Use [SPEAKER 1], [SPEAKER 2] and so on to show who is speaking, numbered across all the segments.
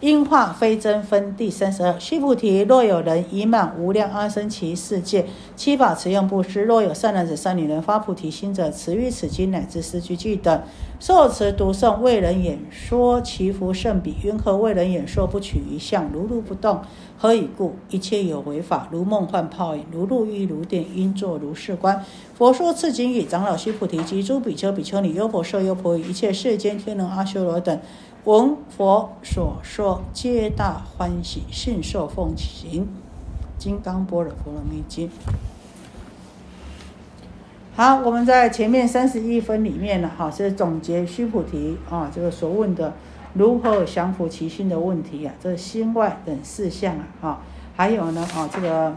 [SPEAKER 1] 因化非真分第三十二。须菩提，若有人已满无量阿僧祇世界七宝持用布施，若有善男子、善女人发菩提心者，持于此经乃至四句句等，受持读诵，为人演说，其福甚彼。云何为人演说不取一相，如如不动？何以故？一切有为法，如梦幻泡影，如露亦如电，应作如是观。佛说此经已，长老须菩提及诸比丘、比丘尼、优婆塞、优婆夷，一切世间天人、阿修罗等。闻佛所说，皆大欢喜，信受奉行。金刚般若波罗蜜经。好，我们在前面三十一分里面呢，哈，是总结须菩提啊，这个所问的如何降伏其心的问题啊，这心外等四项啊，哈，还有呢，啊，这个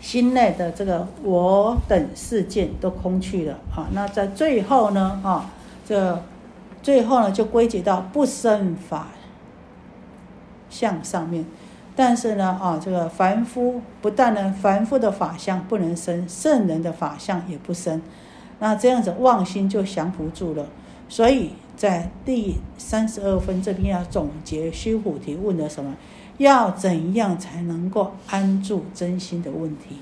[SPEAKER 1] 心内的这个我等事件都空去了啊。那在最后呢，啊，这。最后呢，就归结到不生法相上面，但是呢，啊，这个凡夫不但呢，凡夫的法相不能生，圣人的法相也不生，那这样子妄心就降不住了。所以在第三十二分这边要总结须菩提问的什么？要怎样才能够安住真心的问题？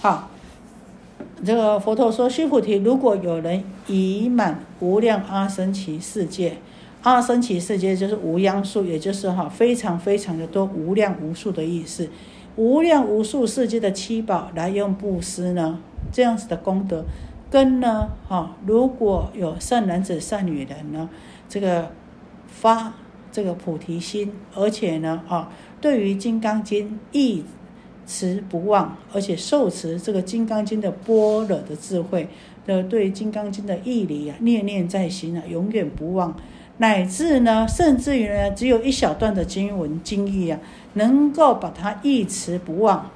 [SPEAKER 1] 好，这个佛陀说：“须菩提，如果有人已满无量阿僧祇世界，阿僧祇世界就是无央数，也就是哈非常非常的多，无量无数的意思。无量无数世界的七宝来用布施呢，这样子的功德，根呢哈，如果有善男子、善女人呢，这个发这个菩提心，而且呢啊，对于《金刚经》义。”持不忘，而且受持这个《金刚经》的般若的智慧的，对《金刚经》的义理啊，念念在心啊，永远不忘，乃至呢，甚至于呢，只有一小段的经文经义啊，能够把它一持不忘，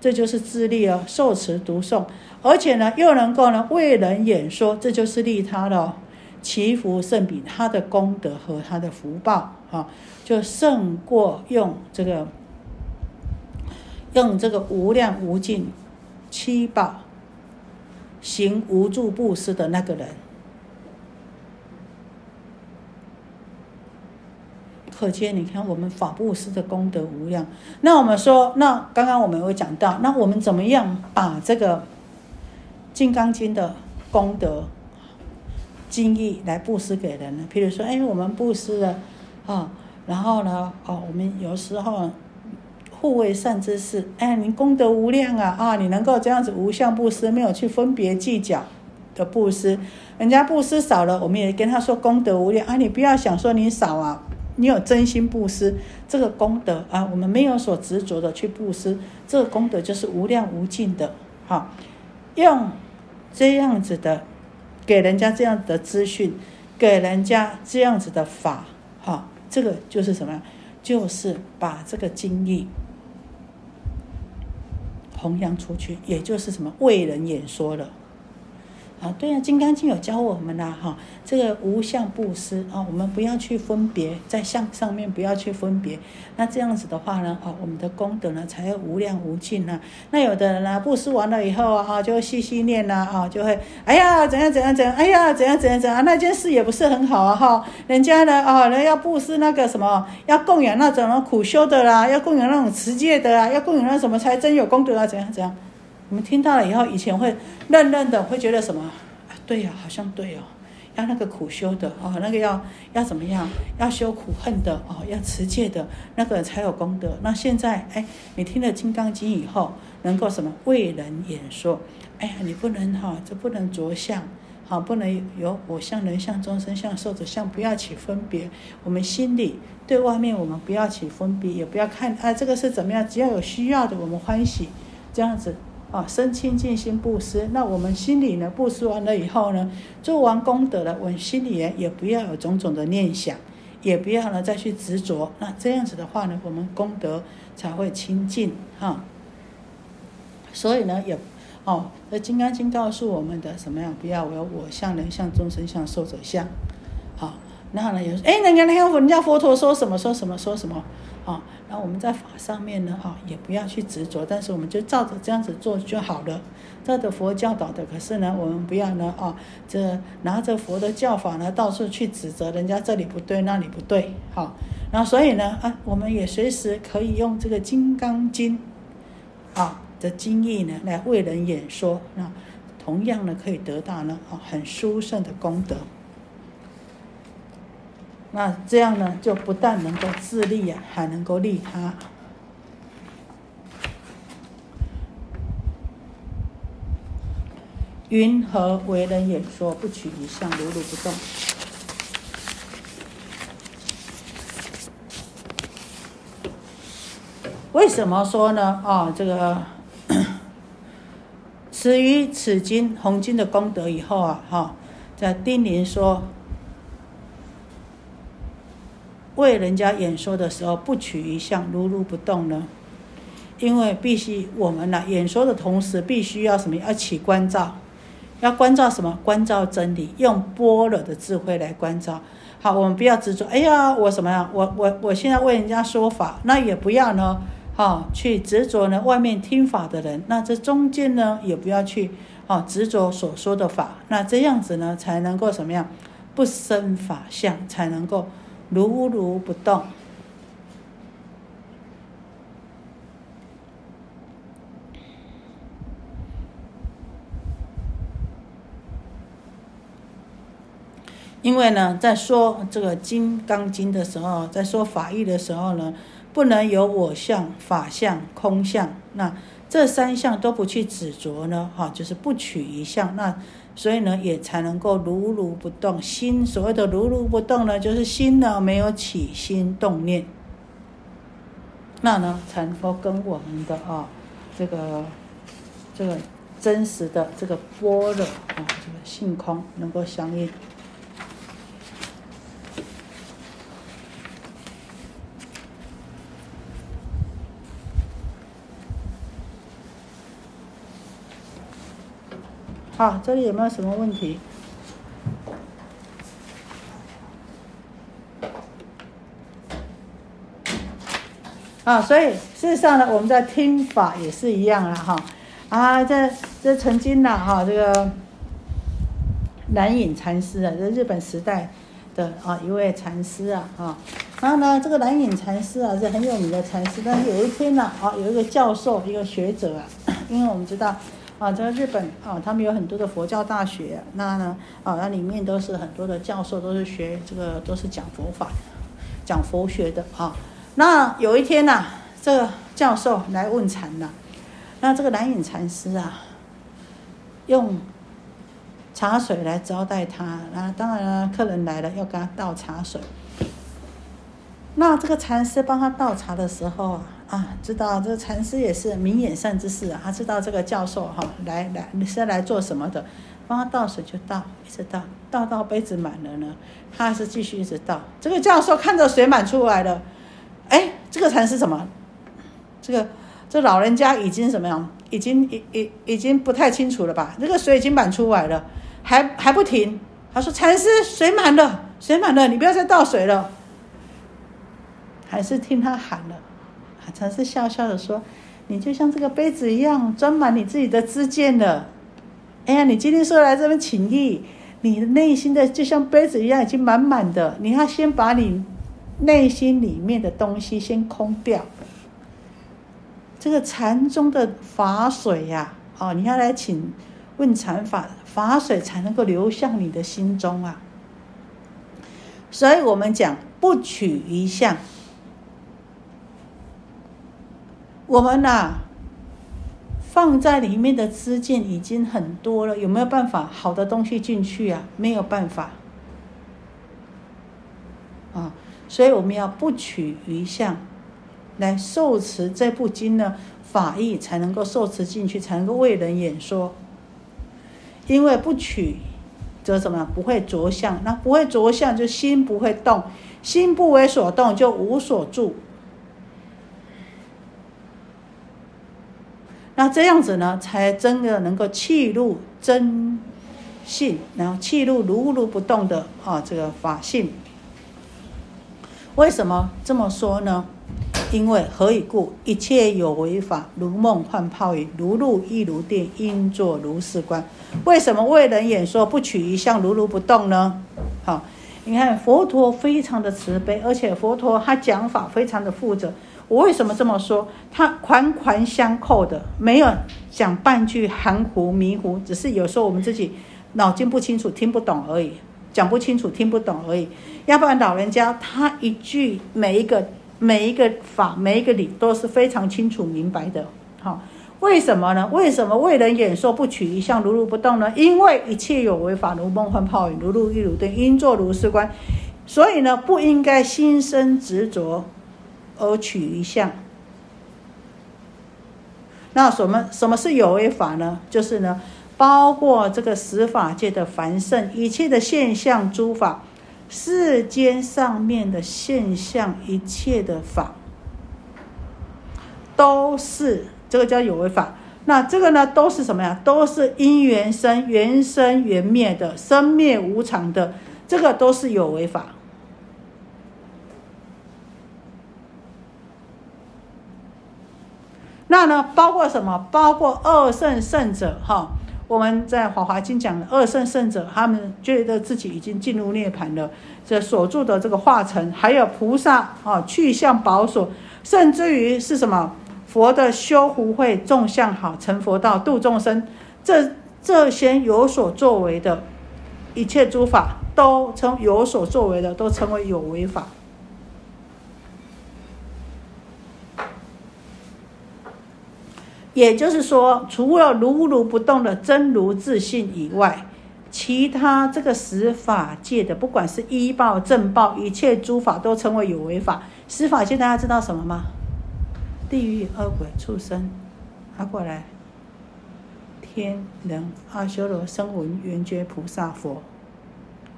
[SPEAKER 1] 这就是自利哦，受持读诵，而且呢，又能够呢为人演说，这就是利他了，祈福胜比他的功德和他的福报啊，就胜过用这个。更这个无量无尽七宝行无助布施的那个人，可见你看我们法布施的功德无量。那我们说，那刚刚我们有讲到，那我们怎么样把这个《金刚经》的功德经义来布施给人呢？譬如说，哎，我们布施了啊，然后呢，哦，我们有时候。护卫善知识，哎，你功德无量啊！啊，你能够这样子无相布施，没有去分别计较的布施，人家布施少了，我们也跟他说功德无量啊！你不要想说你少啊，你有真心布施，这个功德啊，我们没有所执着的去布施，这个功德就是无量无尽的。哈，用这样子的给人家这样子的资讯，给人家这样子的法，哈，这个就是什么？就是把这个经义。弘扬出去，也就是什么为人演说了。啊，对呀，《金刚经》有教我们啦，哈，这个无相布施啊，我们不要去分别，在相上面不要去分别。那这样子的话呢，啊，我们的功德呢才会无量无尽呢。那有的人呢，布施完了以后啊，就细细念呐，啊，就会，哎呀，怎样怎样怎样，哎呀，怎样怎样怎样，那件事也不是很好啊，哈。人家呢，啊，人要布施那个什么，要供养那种苦修的啦，要供养那种持戒的啊，要供养那什么才真有功德啊，怎样怎样。我们听到了以后，以前会愣愣的，会觉得什么？对呀，好像对哦，要那个苦修的哦，那个要要怎么样？要修苦恨的哦，要持戒的那个才有功德。那现在哎，你听了《金刚经》以后，能够什么为人演说？哎呀，你不能哈，这不能着相，好，不能有我相、人相、众生相、寿者相，不要起分别。我们心里对外面，我们不要起分别，也不要看啊，这个是怎么样？只要有需要的，我们欢喜，这样子。啊，生清净心布施，那我们心里呢？布施完了以后呢，做完功德了，我们心里也不要有种种的念想，也不要呢再去执着。那这样子的话呢，我们功德才会清净哈。所以呢，也哦，那《金刚经》告诉我们的什么样？不要有我相、人相、众生相、寿者相。好，然后呢，有哎，人家那个人家佛陀说什么说什么说什么啊？然后我们在法上面呢，哈，也不要去执着，但是我们就照着这样子做就好了。照着佛教导的，可是呢，我们不要呢，啊，这拿着佛的教法呢，到处去指责人家这里不对那里不对，好。然后所以呢，啊，我们也随时可以用这个《金刚经》啊的经义呢，来为人演说，那同样呢，可以得到呢，啊，很殊胜的功德。那这样呢，就不但能够自利啊，还能够利他。云何为人演说？不取一相，如如不动。为什么说呢？啊，这个 此于此经红经的功德以后啊，哈，在叮咛说。为人家演说的时候，不取一相，如如不动呢？因为必须我们呢，演说的同时，必须要什么？要起关照，要关照什么？关照真理，用般若的智慧来关照。好，我们不要执着。哎呀，我什么呀？我我我现在为人家说法，那也不要呢，哈，去执着呢。外面听法的人，那这中间呢，也不要去，啊，执着所说的法。那这样子呢，才能够什么样？不生法相，才能够。如如不动，因为呢，在说这个《金刚经》的时候，在说法义的时候呢，不能有我相、法相、空相，那这三相都不去执着呢，哈，就是不取一相，那。所以呢，也才能够如如不动。心所谓的如如不动呢，就是心呢没有起心动念，那呢才能够跟我们的啊这个这个真实的这个波若啊这个性空能够相应。好，这里有没有什么问题？啊，所以事实上呢，我们在听法也是一样了哈。啊，这这曾经呢哈，这个南隐禅师啊，这日本时代的啊一位禅师啊啊，然后呢，这个南隐禅师啊是很有名的禅师，但是有一天呢啊，有一个教授，一个学者啊，因为我们知道。啊，在日本啊，他们有很多的佛教大学，那呢，啊，那里面都是很多的教授，都是学这个，都是讲佛法、讲佛学的啊。那有一天呐，这个教授来问禅了，那这个蓝隐禅师啊，用茶水来招待他，那当然了客人来了要给他倒茶水。那这个禅师帮他倒茶的时候啊。啊，知道这个禅师也是明眼善之士啊，他知道这个教授哈来来你是来做什么的，帮他倒水就倒，一直倒，倒到杯子满了呢，他还是继续一直倒。这个教授看着水满出来了，哎，这个禅师什么？这个这老人家已经什么样？已经已已已经不太清楚了吧？这个水已经满出来了，还还不停。他说：“禅师，水满了，水满了，你不要再倒水了。”还是听他喊了。禅师笑笑的说：“你就像这个杯子一样，装满你自己的知见了。哎呀，你今天说来这边请益，你的内心的就像杯子一样，已经满满的。你要先把你内心里面的东西先空掉。这个禅宗的法水呀，哦，你要来请问禅法，法水才能够流向你的心中啊。所以我们讲不取一相。”我们呐，放在里面的资件已经很多了，有没有办法好的东西进去啊？没有办法，啊，所以我们要不取余相，来受持这部经呢，法义才能够受持进去，才能够为人演说。因为不取，则什么？不会着相，那不会着相，就心不会动，心不为所动，就无所住。那这样子呢，才真的能够契入真性，然后契入如如不动的啊这个法性。为什么这么说呢？因为何以故？一切有为法，如梦幻泡影，如露亦如电，应作如是观。为什么为人演说不取一相，如如不动呢？好，你看佛陀非常的慈悲，而且佛陀他讲法非常的负责。我为什么这么说？他环环相扣的，没有讲半句含糊迷糊，只是有时候我们自己脑筋不清楚，听不懂而已，讲不清楚，听不懂而已。要不然老人家他一句每一个每一个法每一个理都是非常清楚明白的。好，为什么呢？为什么为人演说不取一相，如如不动呢？因为一切有为法，如梦幻泡影，如露亦如电，应作如是观。所以呢，不应该心生执着。而取一相，那什么什么是有为法呢？就是呢，包括这个十法界的凡圣，一切的现象诸法，世间上面的现象，一切的法，都是这个叫有为法。那这个呢，都是什么呀？都是因缘生，缘生缘灭的，生灭无常的，这个都是有为法。那呢，包括什么？包括二圣圣者哈。我们在《华华经》讲的二圣圣者，他们觉得自己已经进入涅槃了。这所住的这个化成，还有菩萨啊，去向宝所，甚至于是什么佛的修福慧众相好，成佛道度众生，这这些有所作为的一切诸法，都称有所作为的，都称为有为法。也就是说，除了如如不动的真如自信以外，其他这个十法界的，不管是依报、正报，一切诸法都称为有为法。十法界大家知道什么吗？地狱、恶鬼、畜生，拿过来，天人、阿修罗、声闻、缘觉、菩萨、佛。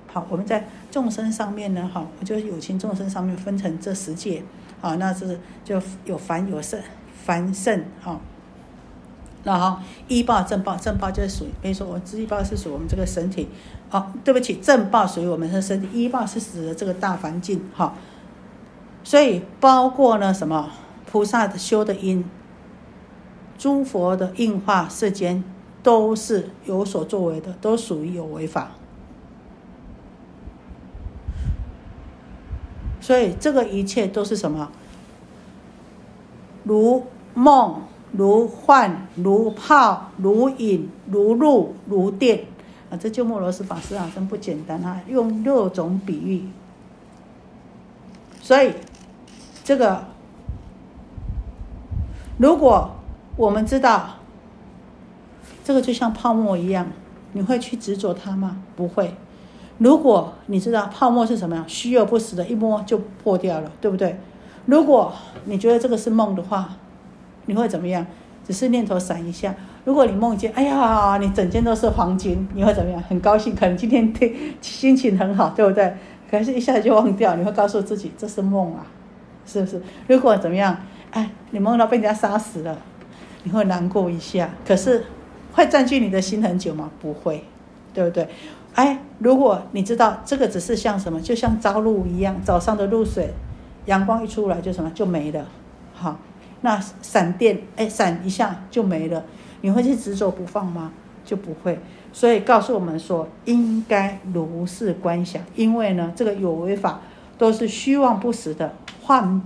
[SPEAKER 1] 好，我们在众生上面呢，哈，我就有情众生上面分成这十界，好，那是就有凡有圣，凡圣，哈。然后医报正报，正报就是属于，比如说我医报是属于我们这个身体，哦，对不起，正报属于我们的身体，医报是指的这个大环境，哈。所以包括呢什么菩萨的修的因，诸佛的应化世间，都是有所作为的，都属于有为法。所以这个一切都是什么？如梦。如幻如泡如影如露如电啊！这鸠摩罗什法师啊，真不简单啊！用六种比喻，所以这个如果我们知道这个就像泡沫一样，你会去执着它吗？不会。如果你知道泡沫是什么样，虚而不实的，一摸就破掉了，对不对？如果你觉得这个是梦的话，你会怎么样？只是念头闪一下。如果你梦见，哎呀，你整间都是黄金，你会怎么样？很高兴，可能今天天心情很好，对不对？可是一下子就忘掉，你会告诉自己这是梦啊，是不是？如果怎么样？哎，你梦到被人家杀死了，你会难过一下。可是会占据你的心很久吗？不会，对不对？哎，如果你知道这个只是像什么，就像朝露一样，早上的露水，阳光一出来就什么就没了，好。那闪电，哎，闪一下就没了，你会去执着不放吗？就不会。所以告诉我们说，应该如是观想，因为呢，这个有为法都是虚妄不实的，幻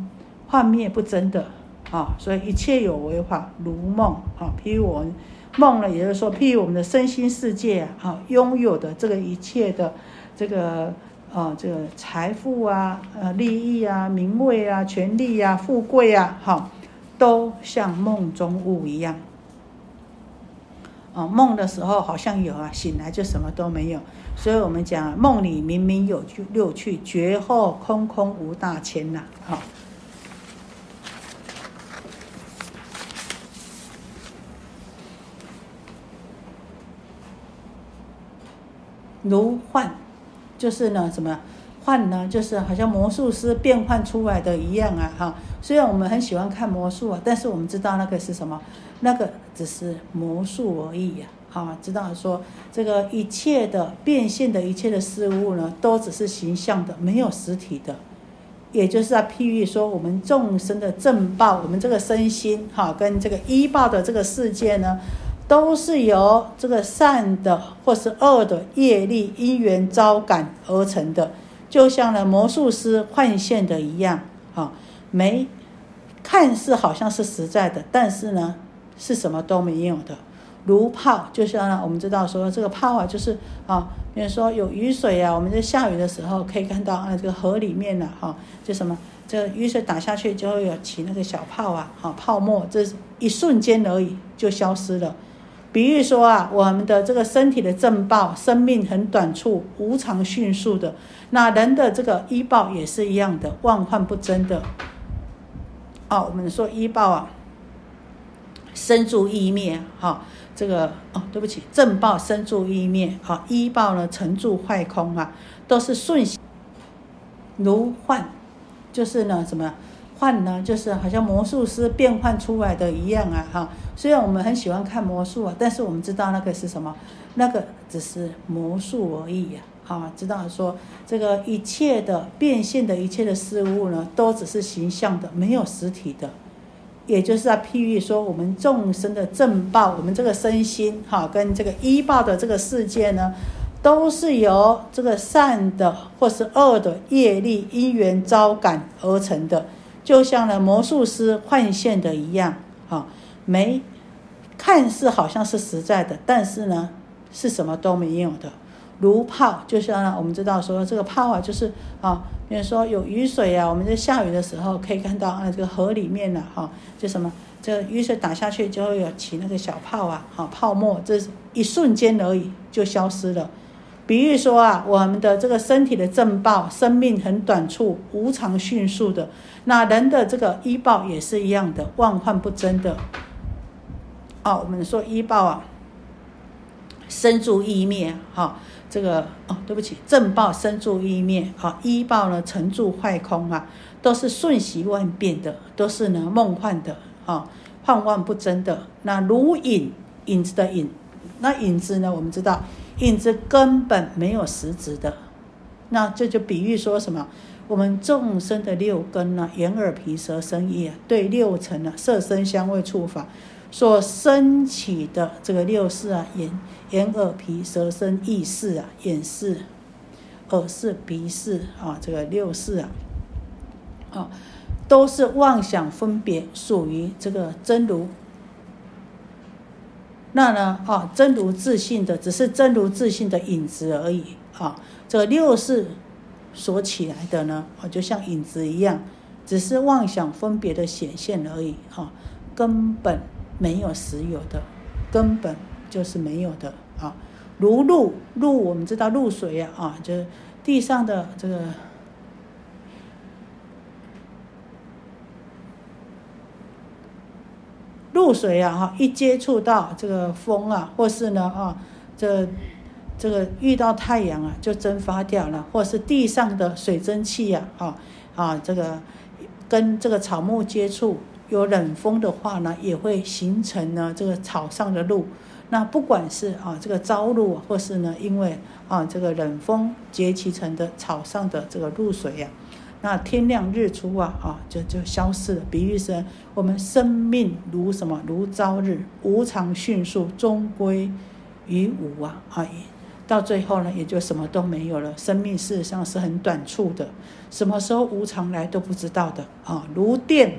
[SPEAKER 1] 幻灭不真的啊。所以一切有为法如梦啊，譬如我们梦了，也就是说，譬如我们的身心世界啊，拥有的这个一切的这个啊，这个财富啊，呃，利益啊，名位啊，权利啊，富贵啊，好。都像梦中物一样，哦，梦的时候好像有啊，醒来就什么都没有。所以我们讲梦里明明有六趣，绝后空空无大千呐。好，如幻，就是呢什么？幻呢，就是好像魔术师变换出来的一样啊，哈。虽然我们很喜欢看魔术啊，但是我们知道那个是什么？那个只是魔术而已呀，啊，知道说这个一切的变现的一切的事物呢，都只是形象的，没有实体的。也就是在譬喻说，我们众生的正报，我们这个身心哈，跟这个依报的这个世界呢，都是由这个善的或是恶的业力因缘招感而成的，就像呢魔术师换线的一样，哈，没看似好像是实在的，但是呢，是什么都没有的。如泡，就像呢，我们知道说这个泡啊，就是啊，比如说有雨水啊，我们在下雨的时候可以看到啊，这个河里面呢，哈，就什么，这雨水打下去就会有起那个小泡啊，哈，泡沫，这一瞬间而已就消失了。比喻说啊，我们的这个身体的正报，生命很短促，无常迅速的，那人的这个医报也是一样的，万患不争的。哦，我们说医报啊，生住意灭，哈。这个哦，对不起，正报生住意灭，好，一报呢成住坏空啊，都是瞬息如幻，就是呢什么幻呢？就是好像魔术师变换出来的一样啊，哈。虽然我们很喜欢看魔术啊，但是我们知道那个是什么？那个只是魔术而已呀，啊，知道说这个一切的变现的一切的事物呢，都只是形象的，没有实体的。也就是在譬喻说，我们众生的正报，我们这个身心哈，跟这个依报的这个世界呢，都是由这个善的或是恶的业力因缘招感而成的，就像呢魔术师换线的一样，哈，没看似好像是实在的，但是呢，是什么都没有的。如泡，就像呢我们知道说这个泡啊，就是啊，比如说有雨水啊，我们在下雨的时候可以看到啊，这个河里面呢，哈，就什么，这雨水打下去就会有起那个小泡啊，哈，泡沫，这一瞬间而已就消失了。比喻说啊，我们的这个身体的正报，生命很短促，无常迅速的，那人的这个医报也是一样的，万幻不真的。哦，我们说医报啊，生住意灭，哈。这个哦，对不起，正报生住意灭啊，依报呢成住坏空啊，都是瞬息万变的，都是呢梦幻的啊，幻幻不真的。那如影影子的影，那影子呢，我们知道影子根本没有实质的。那这就比喻说什么？我们众生的六根呢，眼耳鼻舌身意啊，对六尘呢，色声香味触法。所升起的这个六识啊，眼眼耳鼻舌身意识啊，眼识、耳识、鼻识啊，这个六识啊，啊，都是妄想分别，属于这个真如。那呢，啊，真如自信的，只是真如自信的影子而已啊。这个六识所起来的呢，啊，就像影子一样，只是妄想分别的显现而已啊，根本。没有实有的，根本就是没有的啊！如露露，我们知道露水呀啊，就是地上的这个露水啊哈，一接触到这个风啊，或是呢啊，这这个遇到太阳啊，就蒸发掉了，或是地上的水蒸气呀啊啊，这个跟这个草木接触。有冷风的话呢，也会形成呢这个草上的露。那不管是啊这个朝露，或是呢因为啊这个冷风结其成的草上的这个露水呀，那天亮日出啊啊就就消失了。比喻是，我们生命如什么？如朝日，无常迅速，终归于无啊啊！到最后呢，也就什么都没有了。生命事实上是很短促的，什么时候无常来都不知道的啊，如电。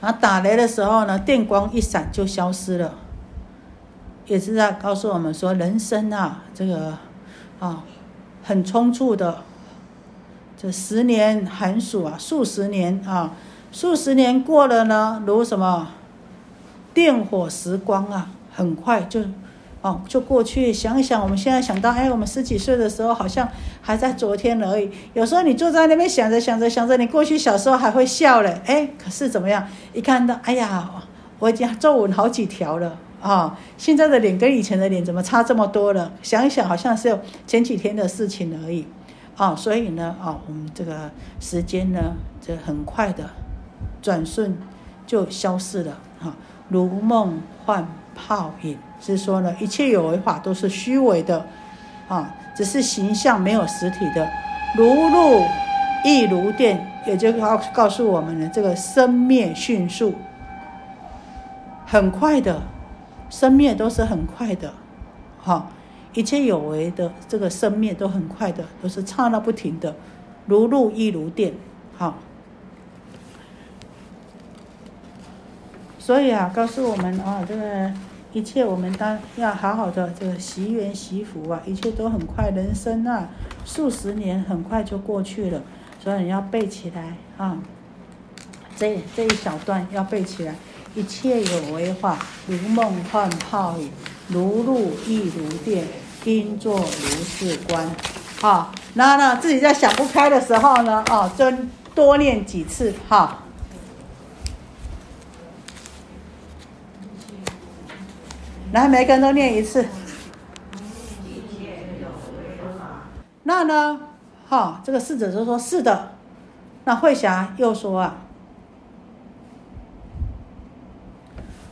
[SPEAKER 1] 啊打雷的时候呢，电光一闪就消失了，也是在告诉我们说，人生啊，这个啊，很匆促的，这十年寒暑啊，数十年啊，数十年过了呢，如什么电火时光啊，很快就。哦，就过去想一想，我们现在想到，哎，我们十几岁的时候好像还在昨天而已。有时候你坐在那边想着想着想着，你过去小时候还会笑嘞，哎，可是怎么样？一看到，哎呀，我已经皱纹好几条了啊！现在的脸跟以前的脸怎么差这么多了？想一想，好像是前几天的事情而已啊！所以呢，啊，我们这个时间呢，这很快的转瞬就消失了啊，如梦幻泡影。是说呢，一切有为法都是虚伪的，啊，只是形象没有实体的，如露亦如电，也就告告诉我们了，这个生灭迅速，很快的，生灭都是很快的，好，一切有为的这个生灭都很快的，都是刹那不停的，如露亦如电，好。所以啊，告诉我们啊，这个一切我们当要好好的这个习缘习福啊，一切都很快，人生啊，数十年很快就过去了，所以你要背起来啊。这这一小段要背起来，一切有为法，如梦幻泡影，如露亦如电，应作如是观。好，然后呢，自己在想不开的时候呢，哦，真多念几次哈。来，每个人都念一次。那呢？哈，这个侍者就说：“是的。”那慧霞又说：“啊，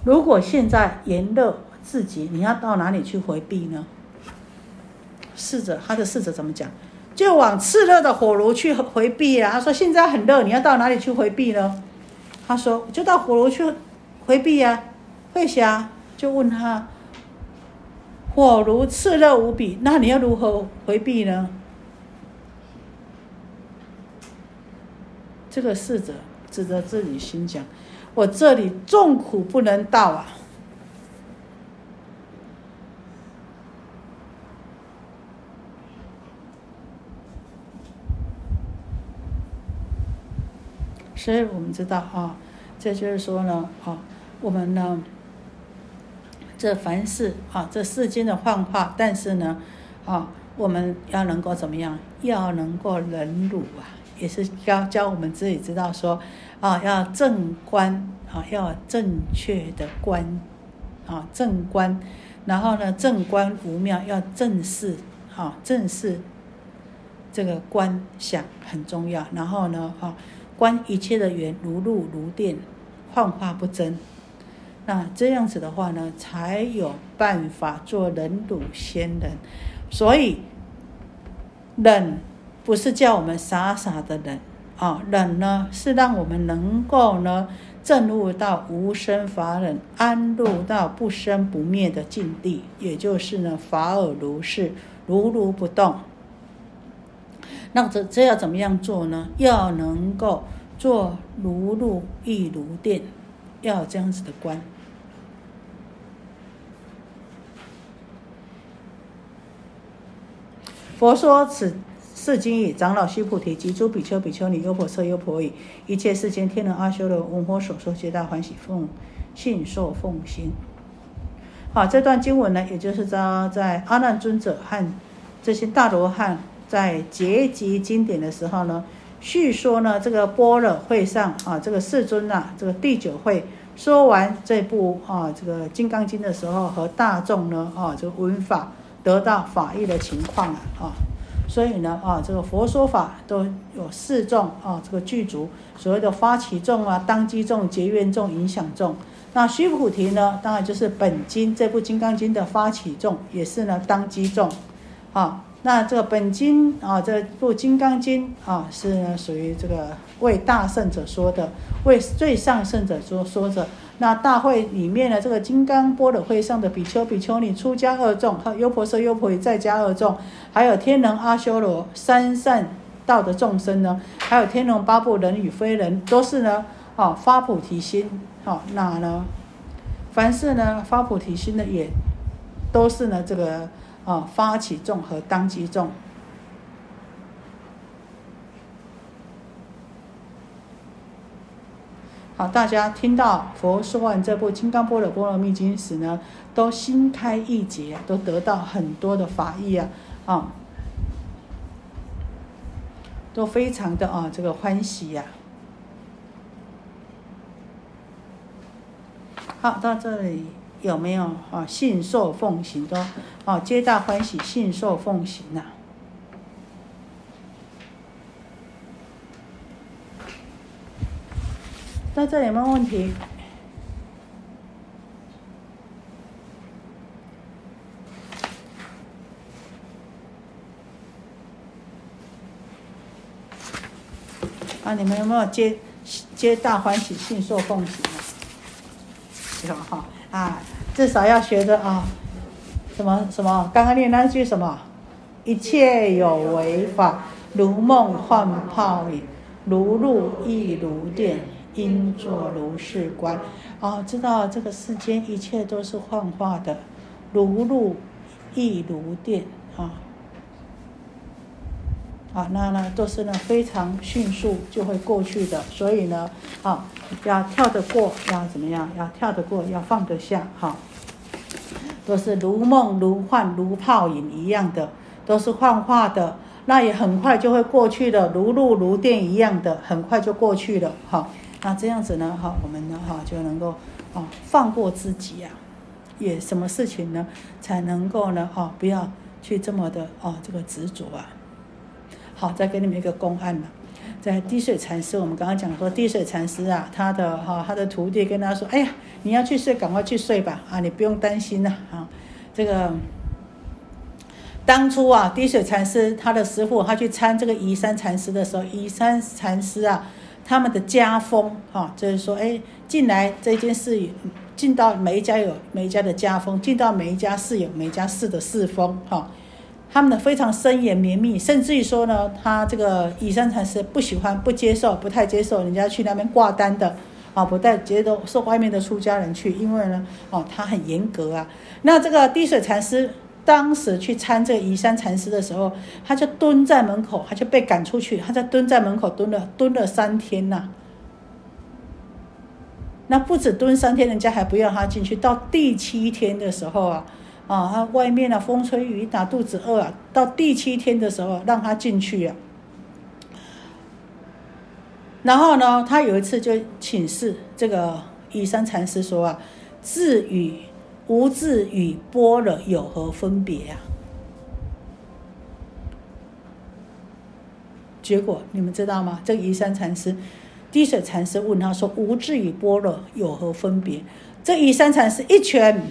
[SPEAKER 1] 如果现在炎热至极，你要到哪里去回避呢？”侍者，他的侍者怎么讲？就往炽热的火炉去回避啊。他说：“现在很热，你要到哪里去回避呢？”他说：“就到火炉去回避呀。”慧霞。就问他，火炉炽热无比，那你要如何回避呢？这个侍者指着自己心讲：“我这里众苦不能到啊！”所以我们知道啊，这就是说呢，啊，我们呢。这凡事啊，这世间的幻化，但是呢，啊，我们要能够怎么样？要能够忍辱啊，也是教教我们自己知道说，啊，要正观啊，要正确的观啊，正观，然后呢，正观无妙，要正视啊，正视这个观想很重要。然后呢，啊，观一切的缘如露如电，幻化不真。那这样子的话呢，才有办法做忍辱仙人。所以忍不是叫我们傻傻的忍啊，忍呢是让我们能够呢证悟到无生法忍，安入到不生不灭的境地，也就是呢法尔如是，如如不动。那这这要怎么样做呢？要能够做如露亦如电，要有这样子的观。佛说此是经已，长老须菩提及诸比丘、比丘尼、优婆塞、优婆夷，一切世间天人阿修罗，闻佛所说，皆大欢喜，奉信受奉行。好，这段经文呢，也就是在在阿难尊者和这些大罗汉在结集经典的时候呢，叙说呢这个般若会上啊，这个世尊呐，这个第九会说完这部啊这个金刚经的时候，和大众呢啊这个闻法。得到法益的情况啊，啊，所以呢，啊，这个佛说法都有四众啊，这个具足，所谓的发起众啊，当机众、结缘众、影响众。那须菩提呢，当然就是本经这部《金刚经》的发起众，也是呢当机众，啊，那这个本经啊，这部《金刚经》啊，是属于这个为大圣者说的，为最上圣者说说着。那大会里面的这个金刚波的会上的比丘、比丘尼、出家二众和优婆塞、优婆夷在家二众，还有天人、阿修罗三善道的众生呢，还有天龙八部人与非人，都是呢，啊发菩提心，啊那呢，凡是呢发菩提心的也，都是呢这个啊发起众和当机众。好，大家听到佛说完这部《金刚般若波罗蜜经》时呢，都心开意解，都得到很多的法益啊，啊，都非常的啊这个欢喜呀。好，到这里有没有啊信受奉行都啊皆大欢喜，信受奉行呐？在这里有没有问题？啊，你们有没有皆皆大欢喜，信受奉行啊？有哈啊，至少要学着啊，什么什么？刚刚念那句什么？一切有为法，如梦幻泡影，如露亦如电，应作如是观。啊，知道这个世间一切都是幻化的，如露亦如电啊。啊，那呢都是呢非常迅速就会过去的，所以呢，啊，要跳得过，要怎么样？要跳得过，要放得下，哈，都是如梦如幻如泡影一样的，都是幻化的，那也很快就会过去的，如露如电一样的，很快就过去了，哈，那这样子呢，哈，我们呢，哈，就能够啊放过自己呀，也什么事情呢，才能够呢，哈，不要去这么的哦这个执着啊。好，再给你们一个公案了，在滴水禅师，我们刚刚讲说，滴水禅师啊，他的哈，他的徒弟跟他说，哎呀，你要去睡，赶快去睡吧，啊，你不用担心了，啊，这个当初啊，滴水禅师他的师傅，他去参这个移山禅师的时候，移山禅师啊，他们的家风，哈，就是说，哎，进来这件事，进到每一家有每一家的家风，进到每一家寺有每一家寺的寺风，哈。他们的非常深严绵密，甚至于说呢，他这个以山禅师不喜欢、不接受、不太接受人家去那边挂单的，啊，不带接受受外面的出家人去，因为呢，哦，他很严格啊。那这个滴水禅师当时去参这个移山禅师的时候，他就蹲在门口，他就被赶出去，他在蹲在门口蹲了蹲了三天呐。那不止蹲三天，人家还不让他进去。到第七天的时候啊。啊，他外面啊，风吹雨打，肚子饿啊。到第七天的时候，让他进去啊。然后呢，他有一次就请示这个以山禅师说啊：“智与无智与波若有何分别啊？”结果你们知道吗？这个以山禅师、滴水禅师问他说：“无智与般若有何分别？”这以山禅师一拳。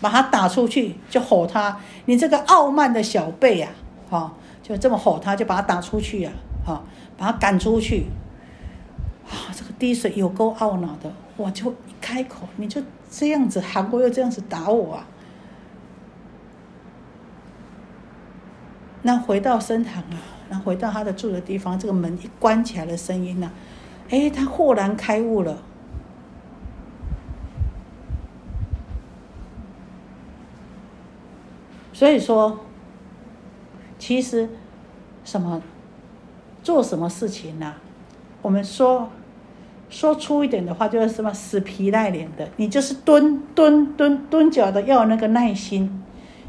[SPEAKER 1] 把他打出去，就吼他：“你这个傲慢的小辈呀！”哈，就这么吼他，就把他打出去呀！哈，把他赶出去。啊，这个滴水有够懊恼的，我就一开口，你就这样子韩国又这样子打我啊！那回到深堂啊，那回到他的住的地方，这个门一关起来的声音呢，哎，他豁然开悟了。所以说，其实什么做什么事情呢？我们说说粗一点的话，就是什么死皮赖脸的，你就是蹲蹲蹲蹲脚的，要有那个耐心。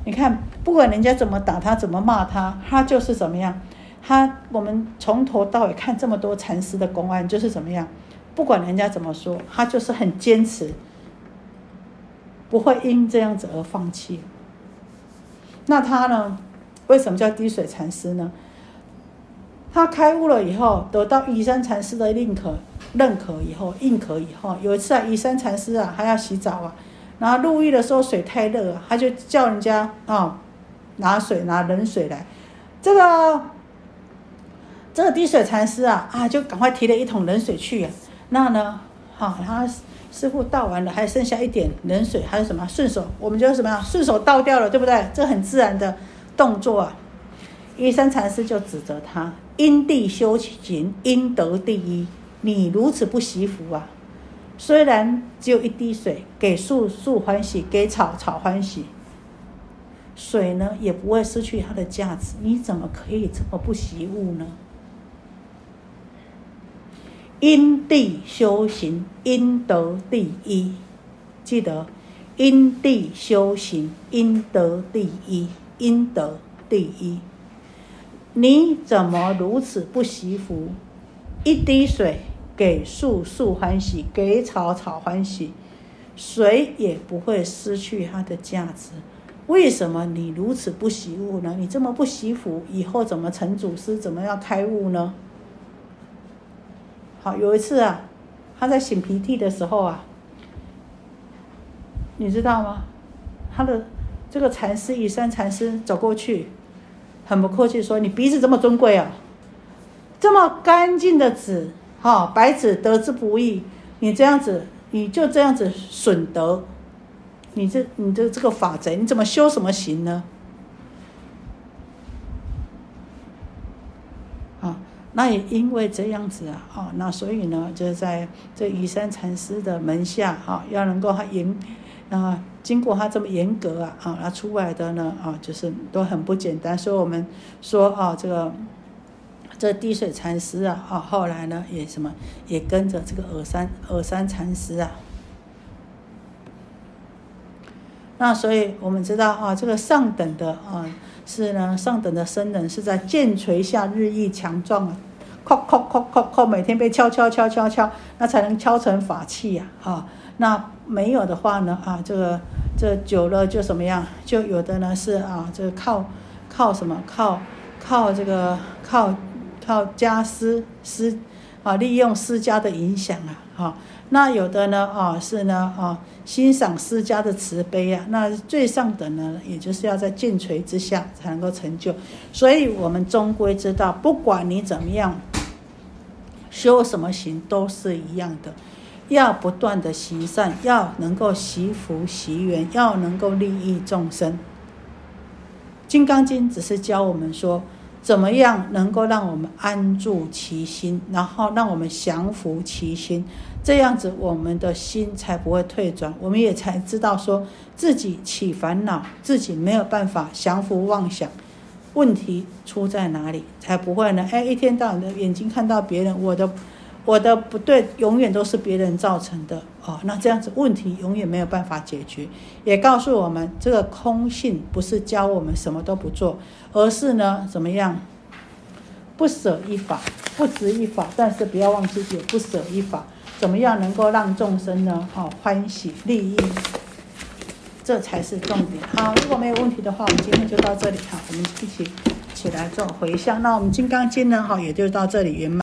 [SPEAKER 1] 你看，不管人家怎么打他，怎么骂他，他就是怎么样。他我们从头到尾看这么多禅师的公案，就是怎么样？不管人家怎么说，他就是很坚持，不会因这样子而放弃。那他呢？为什么叫滴水禅师呢？他开悟了以后，得到移山禅师的认可，认可以后，认可以后，有一次啊，移山禅师啊，还要洗澡啊，然后入浴的时候水太热了，他就叫人家啊，拿水拿冷水来。这个这个滴水禅师啊，啊，就赶快提了一桶冷水去。那呢，好，他。师傅倒完了，还剩下一点冷水，还有什么？顺手，我们就什么？顺手倒掉了，对不对？这很自然的动作啊。一山禅师就指责他：因地修行，应得第一。你如此不惜福啊！虽然只有一滴水，给树树欢喜，给草草欢喜，水呢也不会失去它的价值。你怎么可以这么不惜物呢？因地修行，应得第一。记得，因地修行，应得第一，应得第一。你怎么如此不惜福？一滴水给树，树欢喜；给草，草欢喜。水也不会失去它的价值。为什么你如此不惜物呢？你这么不惜福，以后怎么成祖师？怎么样开悟呢？好，有一次啊，他在擤鼻涕的时候啊，你知道吗？他的这个禅师以山禅师走过去，很不客气说：“你鼻子这么尊贵啊！”这么干净的纸，哈，白纸得之不易，你这样子，你就这样子损德，你这你的这个法贼，你怎么修什么行呢？啊，那也因为这样子啊，哦，那所以呢，就是在这余山禅师的门下，哈，要能够他严，啊，经过他这么严格啊，啊，那出来的呢，啊，就是都很不简单。所以我们说啊，这个。这滴水禅师啊，啊，后来呢也什么，也跟着这个耳山耳山禅师啊。那所以我们知道啊，这个上等的啊，是呢上等的僧人是在剑锤下日益强壮啊，敲敲敲敲敲，每天被敲敲敲敲敲，那才能敲成法器呀，啊，那没有的话呢，啊，这个这久了就什么样，就有的呢是啊，这个靠靠什么靠靠这个靠。靠家私私啊，利用私家的影响啊，哈，那有的呢啊是呢啊欣赏施家的慈悲啊，那最上等呢，也就是要在尽垂之下才能够成就，所以我们终归知道，不管你怎么样修什么行，都是一样的，要不断的行善，要能够习福习缘，要能够利益众生。《金刚经》只是教我们说。怎么样能够让我们安住其心，然后让我们降服其心，这样子我们的心才不会退转，我们也才知道说自己起烦恼，自己没有办法降服妄想，问题出在哪里，才不会呢？哎，一天到晚的眼睛看到别人，我的我的不对，永远都是别人造成的哦。那这样子问题永远没有办法解决，也告诉我们这个空性不是教我们什么都不做。而是呢，怎么样？不舍一法，不执一法，但是不要忘记也不舍一法。怎么样能够让众生呢？好欢喜利益，这才是重点。好，如果没有问题的话，我们今天就到这里哈。我们一起起来做回向。那我们《金刚经》呢？哈，也就到这里圆满。